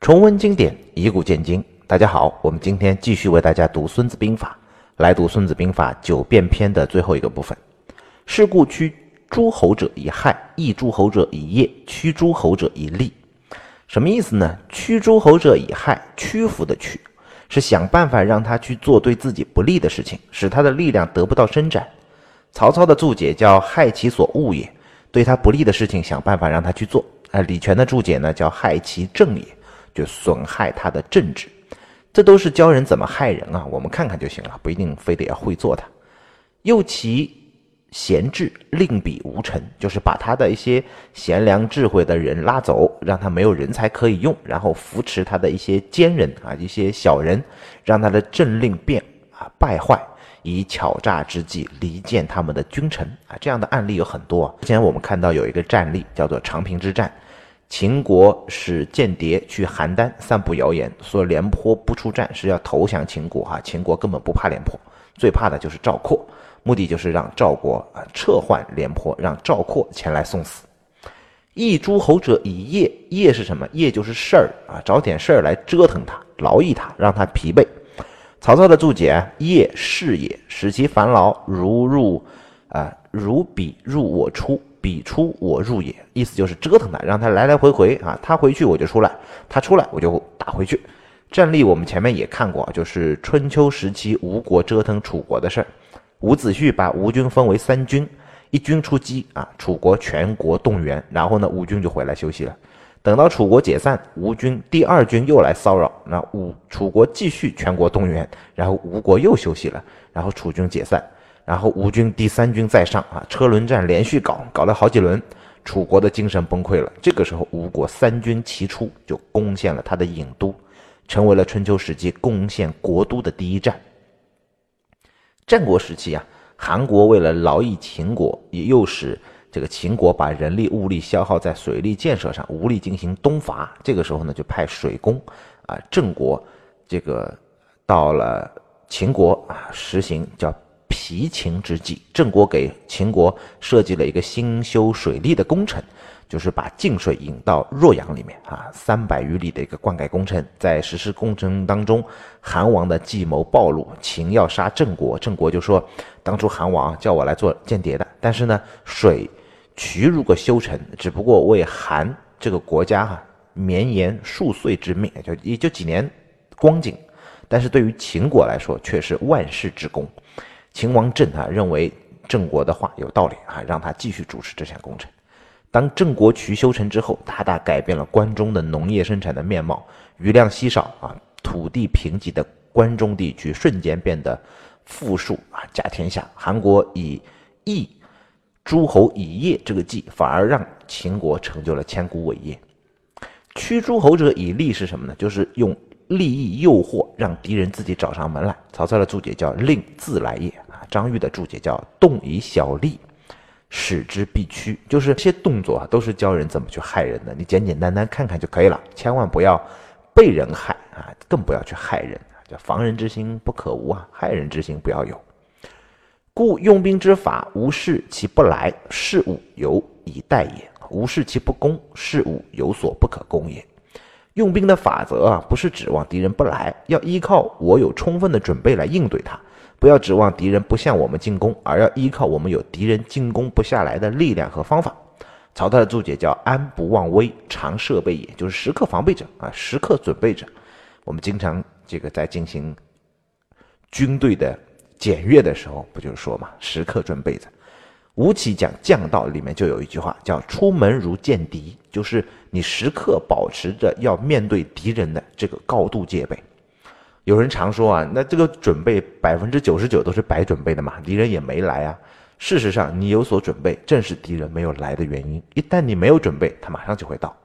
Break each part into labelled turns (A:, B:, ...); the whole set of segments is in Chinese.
A: 重温经典，以古鉴今。大家好，我们今天继续为大家读《孙子兵法》，来读《孙子兵法》九变篇的最后一个部分。是故驱诸侯者以害，抑诸侯者以业，驱诸侯者以利。什么意思呢？驱诸侯者以害，屈服的屈，是想办法让他去做对自己不利的事情，使他的力量得不到伸展。曹操的注解叫害其所恶也，对他不利的事情想办法让他去做。啊，李全的注解呢？叫害其正也，就损害他的政治。这都是教人怎么害人啊，我们看看就行了，不一定非得要会做它。又其贤智，令彼无臣，就是把他的一些贤良智慧的人拉走，让他没有人才可以用，然后扶持他的一些奸人啊，一些小人，让他的政令变啊败坏。以巧诈之计离间他们的君臣啊，这样的案例有很多。啊之前我们看到有一个战例叫做长平之战，秦国使间谍去邯郸散布谣言，说廉颇不出战是要投降秦国哈。秦国根本不怕廉颇，最怕的就是赵括，目的就是让赵国啊撤换廉颇，让赵括前来送死。役诸侯者以业，业是什么？业就是事儿啊，找点事儿来折腾他，劳役他，让他疲惫。曹操的注解：业事也，使其烦劳，如入，啊，如彼入我出，彼出我入也。意思就是折腾他，让他来来回回啊，他回去我就出来，他出来我就打回去。战例我们前面也看过，就是春秋时期吴国折腾楚国的事儿。伍子胥把吴军分为三军，一军出击啊，楚国全国动员，然后呢，吴军就回来休息了。等到楚国解散，吴军第二军又来骚扰，那吴楚国继续全国动员，然后吴国又休息了，然后楚军解散，然后吴军第三军再上啊，车轮战连续搞，搞了好几轮，楚国的精神崩溃了。这个时候，吴国三军齐出，就攻陷了他的郢都，成为了春秋时期攻陷国都的第一战。战国时期啊，韩国为了劳役秦国，也又使。这个秦国把人力物力消耗在水利建设上，无力进行东伐。这个时候呢，就派水工，啊，郑国，这个到了秦国啊，实行叫疲秦之计。郑国给秦国设计了一个兴修水利的工程，就是把泾水引到洛阳里面啊，三百余里的一个灌溉工程。在实施工程当中，韩王的计谋暴露，秦要杀郑国，郑国就说，当初韩王叫我来做间谍的，但是呢，水。渠如果修成，只不过为韩这个国家哈绵延数岁之命，也就也就几年光景，但是对于秦国来说却是万世之功。秦王政啊认为郑国的话有道理啊，让他继续主持这项工程。当郑国渠修成之后，大大改变了关中的农业生产的面貌，余量稀少啊，土地贫瘠的关中地区瞬间变得富庶啊，甲天下。韩国以邑。诸侯以业这个计，反而让秦国成就了千古伟业。驱诸侯者以利是什么呢？就是用利益诱惑，让敌人自己找上门来。曹操的注解叫令自来也，张玉的注解叫动以小利，使之必趋。就是这些动作啊，都是教人怎么去害人的。你简简单单看看就可以了，千万不要被人害啊，更不要去害人。叫防人之心不可无啊，害人之心不要有。故用兵之法，无事其不来，事物有以待也；无事其不攻，事物有所不可攻也。用兵的法则啊，不是指望敌人不来，要依靠我有充分的准备来应对他；不要指望敌人不向我们进攻，而要依靠我们有敌人进攻不下来的力量和方法。曹操的注解叫“安不忘危，常设备也”，就是时刻防备着啊，时刻准备着。我们经常这个在进行军队的。检阅的时候不就是说嘛，时刻准备着。吴起讲将道里面就有一句话叫“出门如见敌”，就是你时刻保持着要面对敌人的这个高度戒备。有人常说啊，那这个准备百分之九十九都是白准备的嘛，敌人也没来啊。事实上，你有所准备，正是敌人没有来的原因。一旦你没有准备，他马上就会到。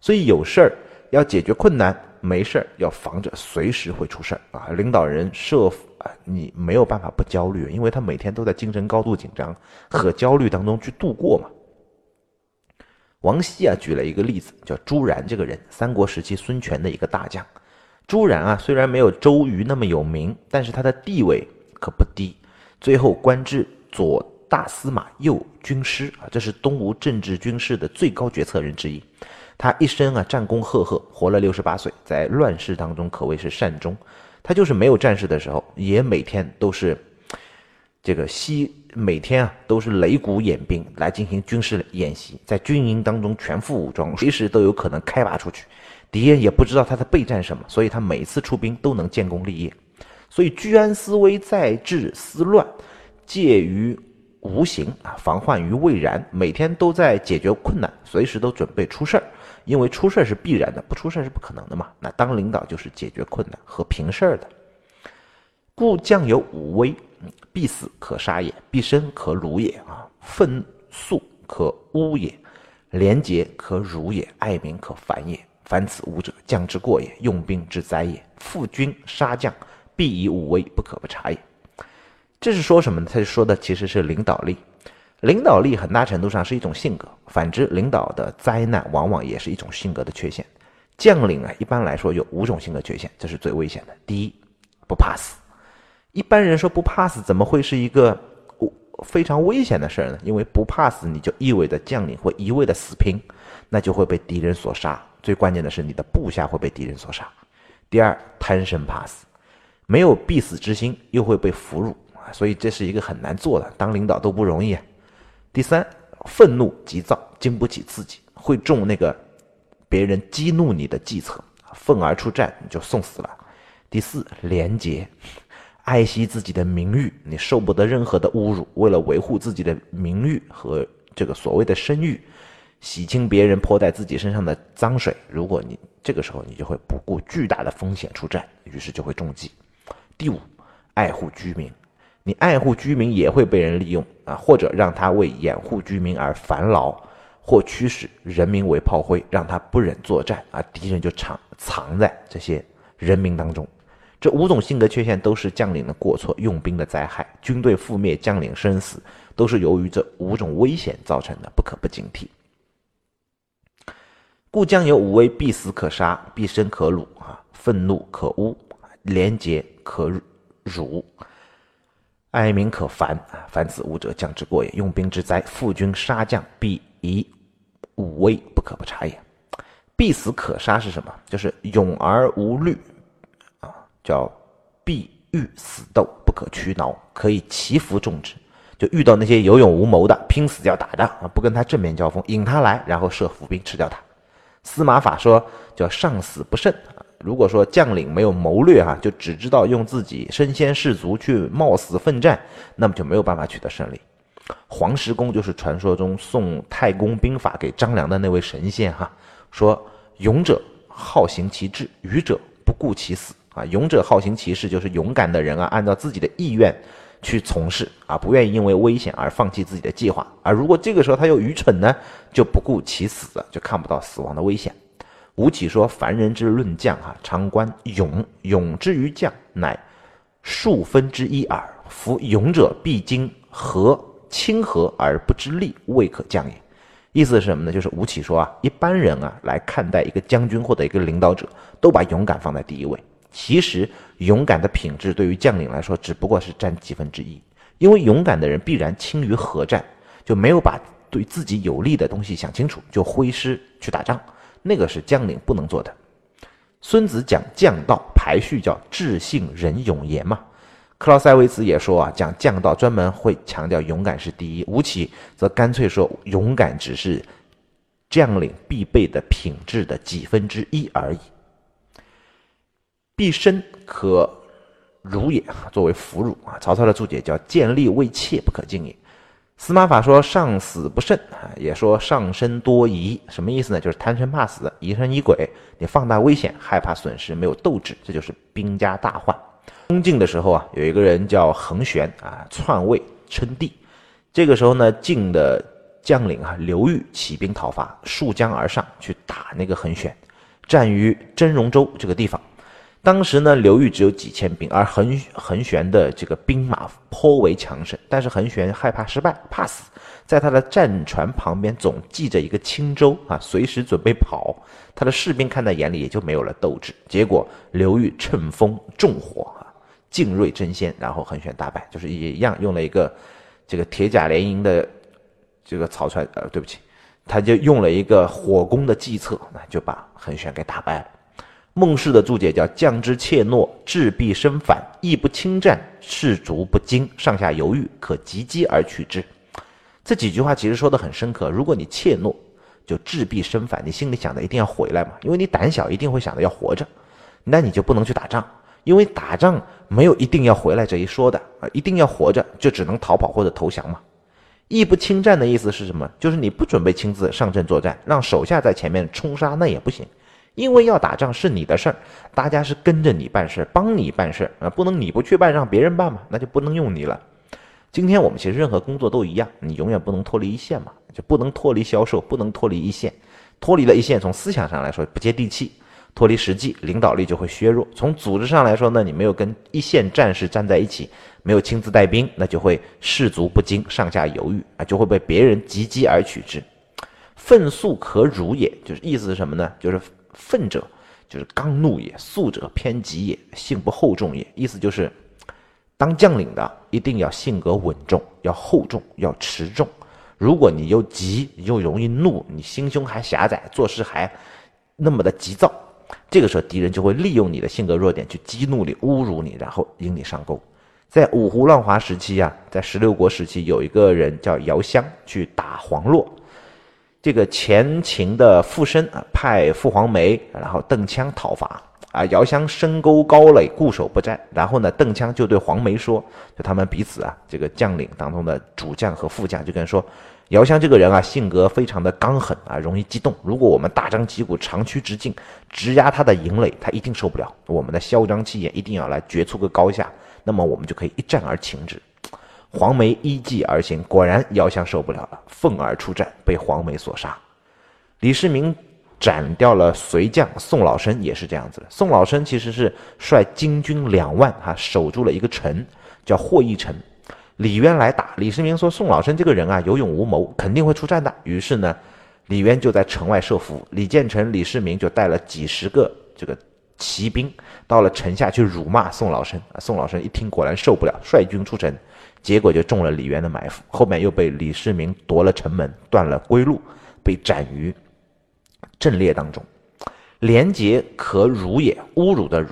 A: 所以有事儿要解决困难，没事儿要防着随时会出事儿啊。领导人设。你没有办法不焦虑，因为他每天都在精神高度紧张和焦虑当中去度过嘛。王羲啊举了一个例子，叫朱然这个人，三国时期孙权的一个大将。朱然啊虽然没有周瑜那么有名，但是他的地位可不低，最后官至左大司马右军师啊，这是东吴政治军事的最高决策人之一。他一生啊战功赫赫，活了六十八岁，在乱世当中可谓是善终。他就是没有战事的时候，也每天都是这个西每天啊都是擂鼓演兵来进行军事演习，在军营当中全副武装，随时都有可能开拔出去，敌人也不知道他在备战什么，所以他每次出兵都能建功立业。所以居安思危，在治思乱，介于无形啊，防患于未然，每天都在解决困难，随时都准备出事儿。因为出事儿是必然的，不出事儿是不可能的嘛。那当领导就是解决困难和平事儿的。故将有五威：必死可杀也，必生可辱也啊，愤肃可污也，廉洁可辱也，爱民可烦也。凡此五者，将之过也，用兵之灾也。负军杀将，必以五威，不可不察也。这是说什么呢？他就说的其实是领导力。领导力很大程度上是一种性格，反之，领导的灾难往往也是一种性格的缺陷。将领啊，一般来说有五种性格缺陷，这是最危险的。第一，不怕死。一般人说不怕死，怎么会是一个非常危险的事儿呢？因为不怕死，你就意味着将领会一味的死拼，那就会被敌人所杀。最关键的是，你的部下会被敌人所杀。第二，贪生怕死，没有必死之心，又会被俘虏啊，所以这是一个很难做的。当领导都不容易。第三，愤怒急躁，经不起刺激，会中那个别人激怒你的计策，愤而出战，你就送死了。第四，廉洁，爱惜自己的名誉，你受不得任何的侮辱，为了维护自己的名誉和这个所谓的声誉，洗清别人泼在自己身上的脏水。如果你这个时候你就会不顾巨大的风险出战，于是就会中计。第五，爱护居民。你爱护居民也会被人利用啊，或者让他为掩护居民而烦劳，或驱使人民为炮灰，让他不忍作战啊，敌人就藏藏在这些人民当中。这五种性格缺陷都是将领的过错，用兵的灾害，军队覆灭，将领生死，都是由于这五种危险造成的，不可不警惕。故将有五威：必死可杀，必生可辱啊，愤怒可污，廉洁可辱。哀民可烦啊！凡此五者，将之过也。用兵之灾，负军杀将，必以武威，不可不察也。必死可杀是什么？就是勇而无虑啊，叫必欲死斗，不可屈挠，可以祈服众之。就遇到那些有勇无谋的，拼死要打的啊，不跟他正面交锋，引他来，然后设伏兵吃掉他。司马法说叫上死不胜。如果说将领没有谋略哈，就只知道用自己身先士卒去冒死奋战，那么就没有办法取得胜利。黄石公就是传说中送太公兵法给张良的那位神仙哈，说勇者好行其志，愚者不顾其死啊。勇者好行其事，就是勇敢的人啊，按照自己的意愿去从事啊，不愿意因为危险而放弃自己的计划。而如果这个时候他又愚蠢呢，就不顾其死，就看不到死亡的危险。吴起说：“凡人之论将，哈，常观勇。勇之于将，乃数分之一耳。夫勇者必经和亲和而不知利，未可将也。”意思是什么呢？就是吴起说啊，一般人啊来看待一个将军或者一个领导者，都把勇敢放在第一位。其实，勇敢的品质对于将领来说，只不过是占几分之一。因为勇敢的人必然轻于合战，就没有把对自己有利的东西想清楚，就挥师去打仗。那个是将领不能做的。孙子讲将道排序叫智信仁勇严嘛。克劳塞维茨也说啊，讲将道专门会强调勇敢是第一。吴起则干脆说，勇敢只是将领必备的品质的几分之一而已。一生可辱也，作为俘虏啊。曹操的注解叫见利未怯，不可进也。司马法说：“上死不胜啊，也说上身多疑，什么意思呢？就是贪生怕死，疑神疑鬼。你放大危险，害怕损失，没有斗志，这就是兵家大患。东晋的时候啊，有一个人叫桓玄啊，篡位称帝。这个时候呢，晋的将领啊刘裕起兵讨伐，溯江而上去打那个桓玄，战于真容州这个地方。”当时呢，刘裕只有几千兵，而桓桓玄的这个兵马颇为强盛。但是桓玄害怕失败，怕死，在他的战船旁边总系着一个轻舟啊，随时准备跑。他的士兵看在眼里，也就没有了斗志。结果刘裕乘风纵火啊，进锐争先，然后桓玄大败，就是也一样用了一个这个铁甲连营的这个草船呃，对不起，他就用了一个火攻的计策，那就把桓玄给打败了。孟氏的注解叫“将之怯懦，志必生反，亦不侵战，士卒不惊，上下犹豫，可急击而取之。”这几句话其实说的很深刻。如果你怯懦，就志必生反，你心里想的一定要回来嘛，因为你胆小，一定会想着要活着，那你就不能去打仗，因为打仗没有一定要回来这一说的啊，一定要活着，就只能逃跑或者投降嘛。亦不侵战的意思是什么？就是你不准备亲自上阵作战，让手下在前面冲杀那也不行，因为要打仗是你的事儿，大家是跟着你办事儿，帮你办事儿啊，不能你不去办，让别人办嘛，那就不能用你了。今天我们其实任何工作都一样，你永远不能脱离一线嘛，就不能脱离销售，不能脱离一线，脱离了一线，从思想上来说不接地气。脱离实际，领导力就会削弱。从组织上来说呢，你没有跟一线战士站在一起，没有亲自带兵，那就会士卒不惊，上下犹豫啊，就会被别人急击而取之。愤速可辱也，就是意思是什么呢？就是愤者就是刚怒也，速者偏急也，性不厚重也。意思就是，当将领的一定要性格稳重，要厚重，要持重。如果你又急又容易怒，你心胸还狭窄，做事还那么的急躁。这个时候，敌人就会利用你的性格弱点去激怒你、侮辱你，然后引你上钩。在五胡乱华时期啊，在十六国时期，有一个人叫姚襄去打黄洛。这个前秦的傅申啊，派傅黄梅，然后邓羌讨伐啊。姚襄深沟高垒，固守不战。然后呢，邓羌就对黄梅说：“就他们彼此啊，这个将领当中的主将和副将就跟说。”姚襄这个人啊，性格非常的刚狠啊，容易激动。如果我们大张旗鼓、长驱直进，直压他的营垒，他一定受不了。我们的嚣张气焰一定要来决出个高下，那么我们就可以一战而擒之。黄梅依计而行，果然姚襄受不了了，愤而出战，被黄梅所杀。李世民斩掉了随将宋老生，也是这样子的。宋老生其实是率金军两万，哈，守住了一个城，叫霍邑城。李渊来打，李世民说：“宋老生这个人啊，有勇无谋，肯定会出战的。”于是呢，李渊就在城外设伏。李建成、李世民就带了几十个这个骑兵到了城下去辱骂宋老生。啊，宋老生一听，果然受不了，率军出城，结果就中了李渊的埋伏。后面又被李世民夺了城门，断了归路，被斩于阵列当中。廉洁可辱也，侮辱的辱。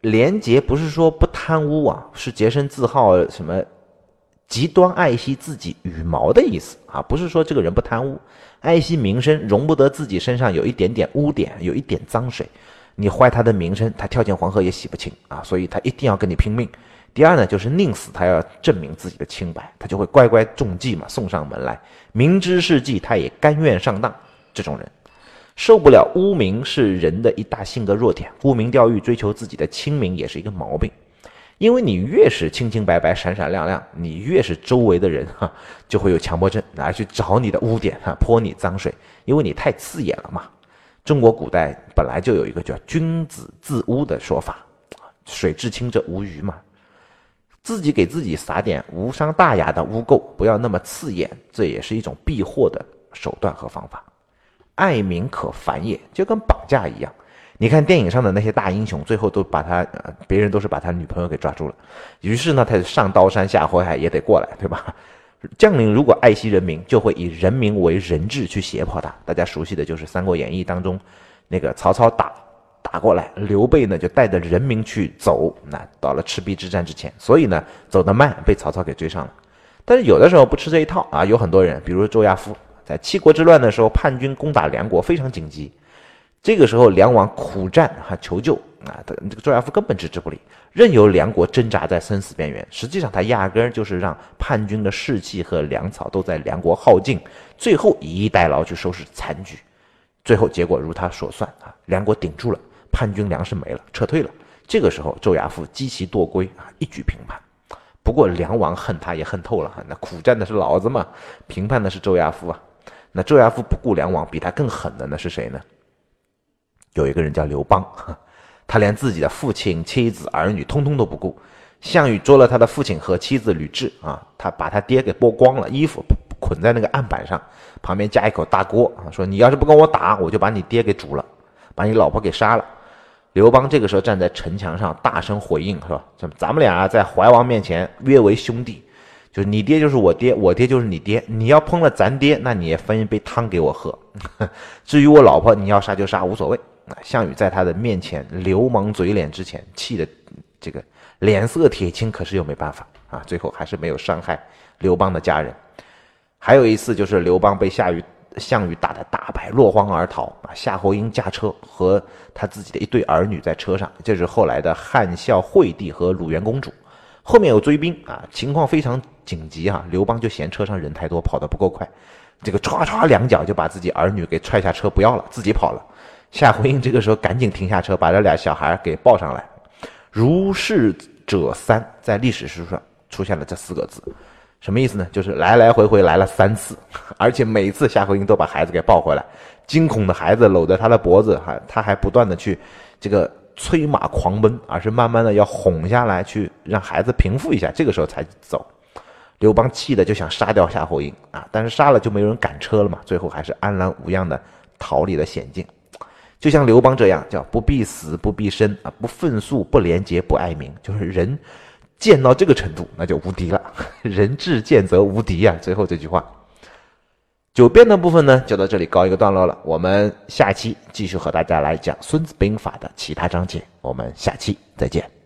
A: 廉洁不是说不贪污啊，是洁身自好什么？极端爱惜自己羽毛的意思啊，不是说这个人不贪污，爱惜名声，容不得自己身上有一点点污点，有一点脏水，你坏他的名声，他跳进黄河也洗不清啊，所以他一定要跟你拼命。第二呢，就是宁死他要证明自己的清白，他就会乖乖中计嘛，送上门来，明知是计，他也甘愿上当。这种人受不了污名，是人的一大性格弱点，沽名钓誉，追求自己的清名也是一个毛病。因为你越是清清白白、闪闪亮亮，你越是周围的人哈就会有强迫症，拿去找你的污点哈泼你脏水，因为你太刺眼了嘛。中国古代本来就有一个叫“君子自污”的说法，水至清则无鱼嘛。自己给自己撒点无伤大雅的污垢，不要那么刺眼，这也是一种避祸的手段和方法。爱民可烦也，就跟绑架一样。你看电影上的那些大英雄，最后都把他，别人都是把他女朋友给抓住了。于是呢，他就上刀山下火海也得过来，对吧？将领如果爱惜人民，就会以人民为人质去胁迫他。大家熟悉的就是《三国演义》当中，那个曹操打打过来，刘备呢就带着人民去走，那到了赤壁之战之前，所以呢走得慢，被曹操给追上了。但是有的时候不吃这一套啊，有很多人，比如周亚夫，在七国之乱的时候，叛军攻打梁国，非常紧急。这个时候，梁王苦战哈求救啊，他这个周亚夫根本置之不理，任由梁国挣扎在生死边缘。实际上，他压根儿就是让叛军的士气和粮草都在梁国耗尽，最后以逸待劳去收拾残局。最后结果如他所算啊，梁国顶住了，叛军粮食没了，撤退了。这个时候，周亚夫积其惰归啊，一举平叛。不过，梁王恨他也恨透了哈，那苦战的是老子嘛，平叛的是周亚夫啊。那周亚夫不顾梁王，比他更狠的那是谁呢？有一个人叫刘邦，他连自己的父亲、妻子、儿女通通都不顾。项羽捉了他的父亲和妻子吕雉啊，他把他爹给剥光了，衣服捆在那个案板上，旁边加一口大锅啊，说你要是不跟我打，我就把你爹给煮了，把你老婆给杀了。刘邦这个时候站在城墙上，大声回应说：“咱们俩在怀王面前约为兄弟，就是你爹就是我爹，我爹就是你爹。你要碰了咱爹，那你也分一杯汤给我喝。至于我老婆，你要杀就杀，无所谓。啊，项羽在他的面前流氓嘴脸之前，气的这个脸色铁青，可是又没办法啊。最后还是没有伤害刘邦的家人。还有一次就是刘邦被夏禹、项羽打得大败，落荒而逃啊。夏侯婴驾车和他自己的一对儿女在车上，这是后来的汉孝惠帝和鲁元公主。后面有追兵啊，情况非常紧急啊。刘邦就嫌车上人太多，跑得不够快，这个歘歘两脚就把自己儿女给踹下车，不要了，自己跑了。夏侯婴这个时候赶紧停下车，把这俩小孩给抱上来。如是者三，在历史书上出现了这四个字，什么意思呢？就是来来回回来了三次，而且每次夏侯婴都把孩子给抱回来。惊恐的孩子搂着他的脖子，还他还不断的去这个催马狂奔，而是慢慢的要哄下来，去让孩子平复一下，这个时候才走。刘邦气的就想杀掉夏侯婴啊，但是杀了就没有人赶车了嘛，最后还是安然无恙的逃离了险境。就像刘邦这样，叫不必死，不必生啊，不愤诉，不廉洁，不爱民，就是人贱到这个程度，那就无敌了。人至贱则无敌呀。最后这句话，九辩的部分呢，就到这里告一个段落了。我们下期继续和大家来讲《孙子兵法》的其他章节。我们下期再见。